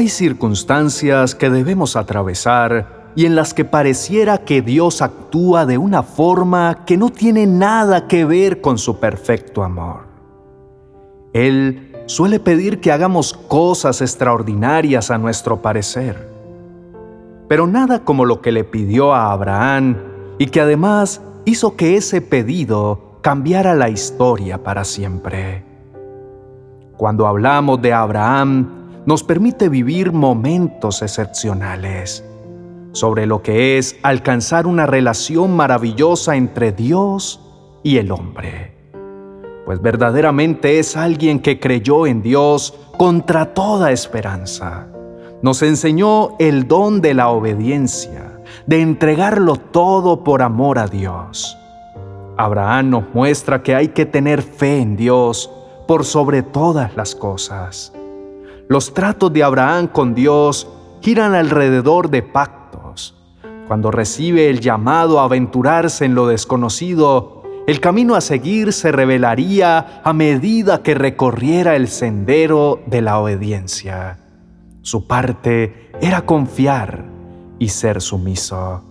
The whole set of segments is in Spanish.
Hay circunstancias que debemos atravesar y en las que pareciera que Dios actúa de una forma que no tiene nada que ver con su perfecto amor. Él suele pedir que hagamos cosas extraordinarias a nuestro parecer, pero nada como lo que le pidió a Abraham y que además hizo que ese pedido cambiara la historia para siempre. Cuando hablamos de Abraham, nos permite vivir momentos excepcionales sobre lo que es alcanzar una relación maravillosa entre Dios y el hombre. Pues verdaderamente es alguien que creyó en Dios contra toda esperanza. Nos enseñó el don de la obediencia, de entregarlo todo por amor a Dios. Abraham nos muestra que hay que tener fe en Dios por sobre todas las cosas los tratos de Abraham con Dios giran alrededor de pactos. Cuando recibe el llamado a aventurarse en lo desconocido, el camino a seguir se revelaría a medida que recorriera el sendero de la obediencia. Su parte era confiar y ser sumiso.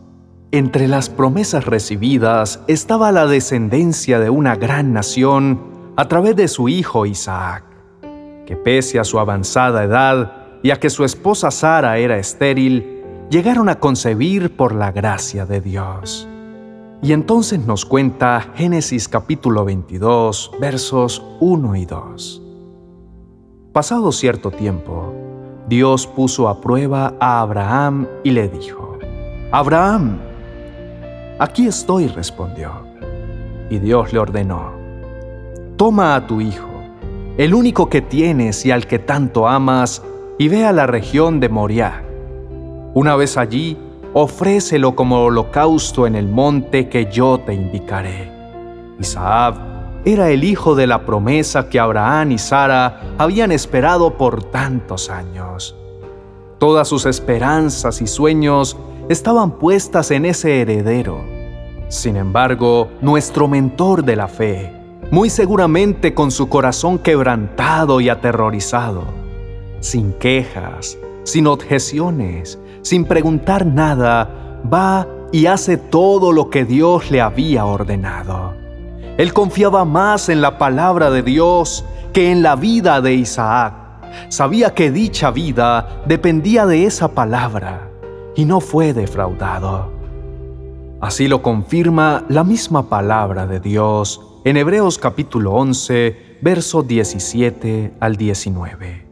Entre las promesas recibidas estaba la descendencia de una gran nación a través de su hijo Isaac que pese a su avanzada edad y a que su esposa Sara era estéril, llegaron a concebir por la gracia de Dios. Y entonces nos cuenta Génesis capítulo 22, versos 1 y 2. Pasado cierto tiempo, Dios puso a prueba a Abraham y le dijo, Abraham, aquí estoy, respondió. Y Dios le ordenó, toma a tu hijo el único que tienes y al que tanto amas, y ve a la región de Moriah. Una vez allí, ofrécelo como holocausto en el monte que yo te indicaré. Isaac era el hijo de la promesa que Abraham y Sara habían esperado por tantos años. Todas sus esperanzas y sueños estaban puestas en ese heredero. Sin embargo, nuestro mentor de la fe, muy seguramente con su corazón quebrantado y aterrorizado, sin quejas, sin objeciones, sin preguntar nada, va y hace todo lo que Dios le había ordenado. Él confiaba más en la palabra de Dios que en la vida de Isaac. Sabía que dicha vida dependía de esa palabra y no fue defraudado. Así lo confirma la misma palabra de Dios en Hebreos capítulo 11, verso 17 al 19.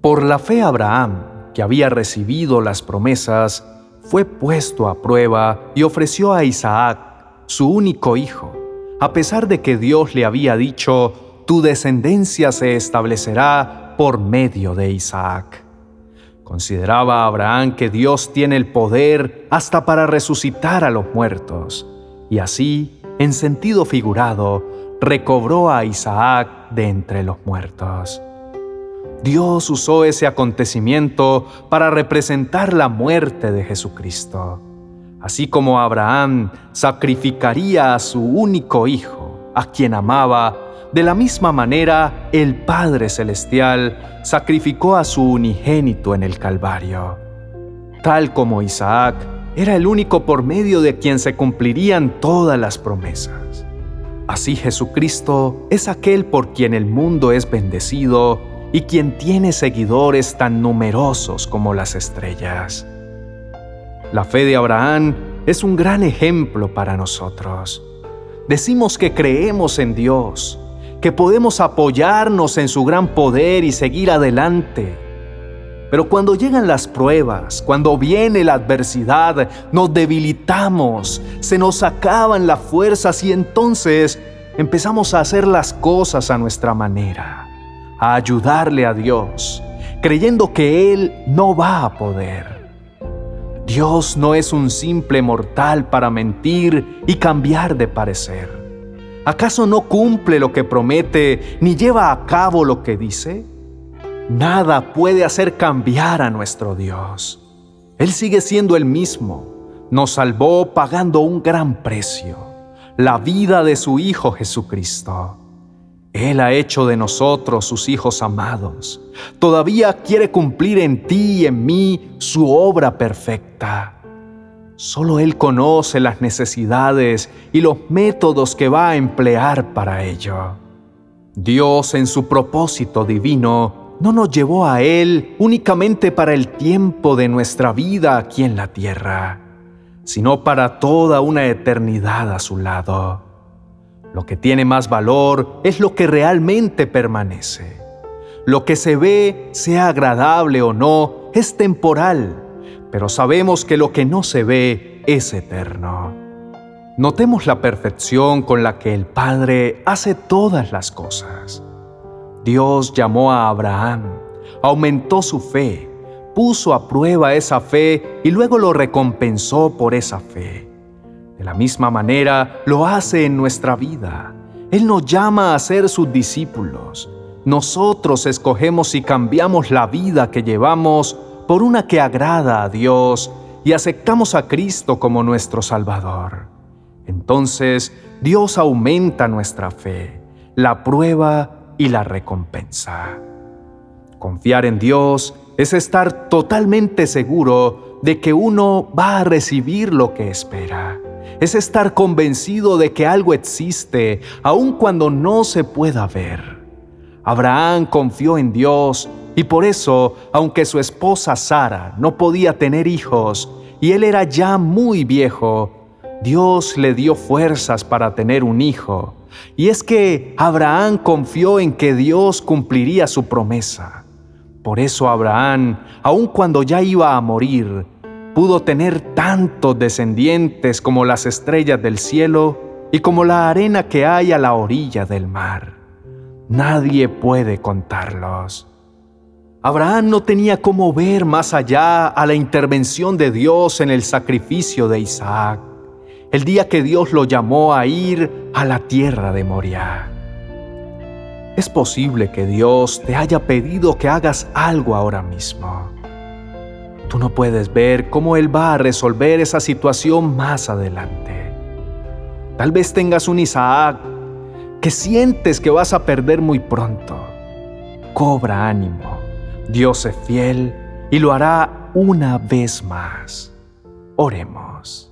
Por la fe Abraham, que había recibido las promesas, fue puesto a prueba y ofreció a Isaac, su único hijo, a pesar de que Dios le había dicho, tu descendencia se establecerá por medio de Isaac. Consideraba Abraham que Dios tiene el poder hasta para resucitar a los muertos, y así en sentido figurado, recobró a Isaac de entre los muertos. Dios usó ese acontecimiento para representar la muerte de Jesucristo. Así como Abraham sacrificaría a su único hijo, a quien amaba, de la misma manera el Padre Celestial sacrificó a su unigénito en el Calvario. Tal como Isaac era el único por medio de quien se cumplirían todas las promesas. Así Jesucristo es aquel por quien el mundo es bendecido y quien tiene seguidores tan numerosos como las estrellas. La fe de Abraham es un gran ejemplo para nosotros. Decimos que creemos en Dios, que podemos apoyarnos en su gran poder y seguir adelante pero cuando llegan las pruebas, cuando viene la adversidad, nos debilitamos, se nos acaban las fuerzas y entonces empezamos a hacer las cosas a nuestra manera, a ayudarle a Dios, creyendo que Él no va a poder. Dios no es un simple mortal para mentir y cambiar de parecer. ¿Acaso no cumple lo que promete ni lleva a cabo lo que dice? Nada puede hacer cambiar a nuestro Dios. Él sigue siendo el mismo. Nos salvó pagando un gran precio, la vida de su Hijo Jesucristo. Él ha hecho de nosotros sus hijos amados. Todavía quiere cumplir en ti y en mí su obra perfecta. Solo Él conoce las necesidades y los métodos que va a emplear para ello. Dios en su propósito divino no nos llevó a Él únicamente para el tiempo de nuestra vida aquí en la tierra, sino para toda una eternidad a su lado. Lo que tiene más valor es lo que realmente permanece. Lo que se ve, sea agradable o no, es temporal pero sabemos que lo que no se ve es eterno. Notemos la perfección con la que el Padre hace todas las cosas. Dios llamó a Abraham, aumentó su fe, puso a prueba esa fe y luego lo recompensó por esa fe. De la misma manera lo hace en nuestra vida. Él nos llama a ser sus discípulos. Nosotros escogemos y cambiamos la vida que llevamos por una que agrada a Dios y aceptamos a Cristo como nuestro Salvador. Entonces Dios aumenta nuestra fe, la prueba y la recompensa. Confiar en Dios es estar totalmente seguro de que uno va a recibir lo que espera. Es estar convencido de que algo existe aun cuando no se pueda ver. Abraham confió en Dios y por eso, aunque su esposa Sara no podía tener hijos y él era ya muy viejo, Dios le dio fuerzas para tener un hijo. Y es que Abraham confió en que Dios cumpliría su promesa. Por eso Abraham, aun cuando ya iba a morir, pudo tener tantos descendientes como las estrellas del cielo y como la arena que hay a la orilla del mar. Nadie puede contarlos. Abraham no tenía cómo ver más allá a la intervención de Dios en el sacrificio de Isaac, el día que Dios lo llamó a ir a la tierra de Moriah. Es posible que Dios te haya pedido que hagas algo ahora mismo. Tú no puedes ver cómo Él va a resolver esa situación más adelante. Tal vez tengas un Isaac que sientes que vas a perder muy pronto. Cobra ánimo Dios es fiel y lo hará una vez más. Oremos.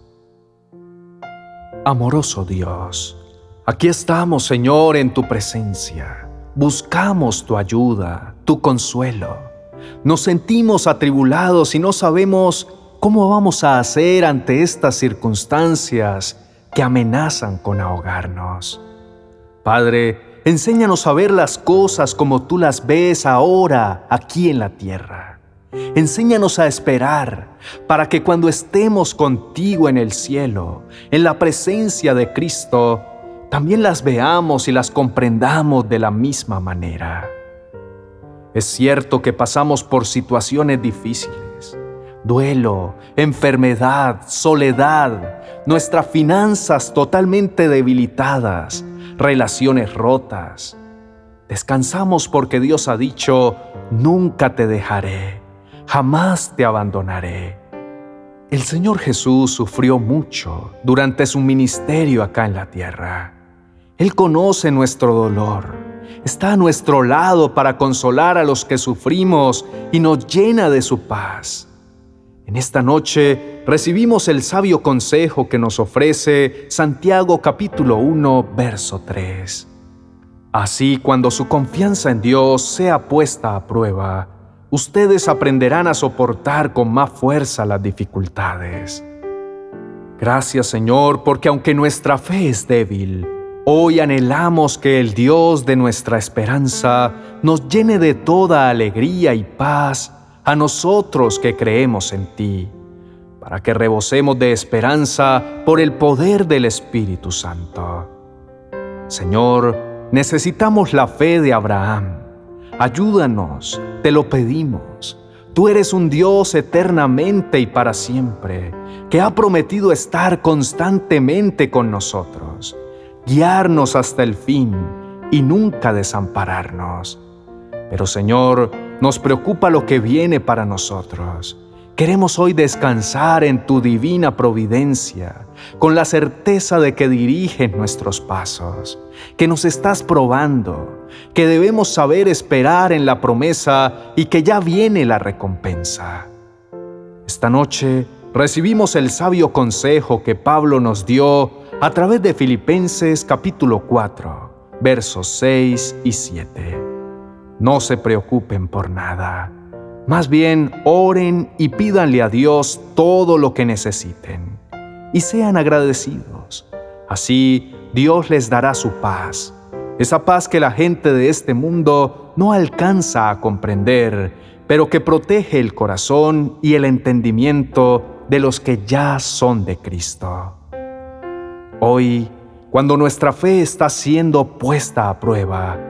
Amoroso Dios, aquí estamos, Señor, en tu presencia. Buscamos tu ayuda, tu consuelo. Nos sentimos atribulados y no sabemos cómo vamos a hacer ante estas circunstancias que amenazan con ahogarnos. Padre, Enséñanos a ver las cosas como tú las ves ahora aquí en la tierra. Enséñanos a esperar para que cuando estemos contigo en el cielo, en la presencia de Cristo, también las veamos y las comprendamos de la misma manera. Es cierto que pasamos por situaciones difíciles, duelo, enfermedad, soledad, nuestras finanzas totalmente debilitadas, relaciones rotas. Descansamos porque Dios ha dicho, nunca te dejaré, jamás te abandonaré. El Señor Jesús sufrió mucho durante su ministerio acá en la tierra. Él conoce nuestro dolor, está a nuestro lado para consolar a los que sufrimos y nos llena de su paz. En esta noche recibimos el sabio consejo que nos ofrece Santiago capítulo 1, verso 3. Así, cuando su confianza en Dios sea puesta a prueba, ustedes aprenderán a soportar con más fuerza las dificultades. Gracias Señor, porque aunque nuestra fe es débil, hoy anhelamos que el Dios de nuestra esperanza nos llene de toda alegría y paz a nosotros que creemos en ti, para que rebosemos de esperanza por el poder del Espíritu Santo. Señor, necesitamos la fe de Abraham. Ayúdanos, te lo pedimos. Tú eres un Dios eternamente y para siempre, que ha prometido estar constantemente con nosotros, guiarnos hasta el fin y nunca desampararnos. Pero Señor, nos preocupa lo que viene para nosotros. Queremos hoy descansar en tu divina providencia, con la certeza de que diriges nuestros pasos, que nos estás probando, que debemos saber esperar en la promesa y que ya viene la recompensa. Esta noche recibimos el sabio consejo que Pablo nos dio a través de Filipenses capítulo 4, versos 6 y 7. No se preocupen por nada más bien, oren y pídanle a Dios todo lo que necesiten y sean agradecidos. Así, Dios les dará su paz, esa paz que la gente de este mundo no alcanza a comprender, pero que protege el corazón y el entendimiento de los que ya son de Cristo. Hoy, cuando nuestra fe está siendo puesta a prueba,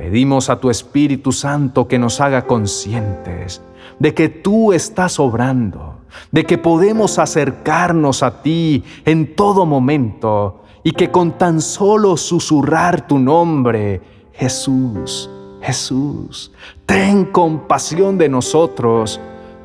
Pedimos a tu Espíritu Santo que nos haga conscientes de que tú estás obrando, de que podemos acercarnos a ti en todo momento y que con tan solo susurrar tu nombre, Jesús, Jesús, ten compasión de nosotros,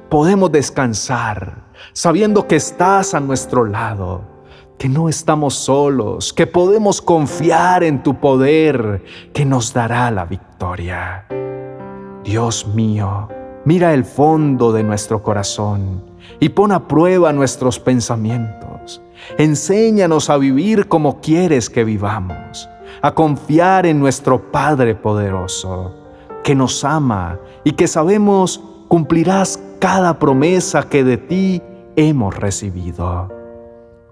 podemos descansar sabiendo que estás a nuestro lado que no estamos solos, que podemos confiar en tu poder, que nos dará la victoria. Dios mío, mira el fondo de nuestro corazón y pon a prueba nuestros pensamientos. Enséñanos a vivir como quieres que vivamos, a confiar en nuestro Padre poderoso, que nos ama y que sabemos cumplirás cada promesa que de ti hemos recibido.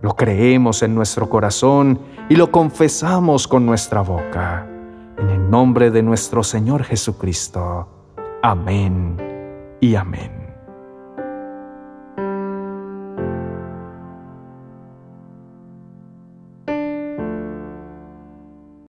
Lo creemos en nuestro corazón y lo confesamos con nuestra boca. En el nombre de nuestro Señor Jesucristo. Amén y amén.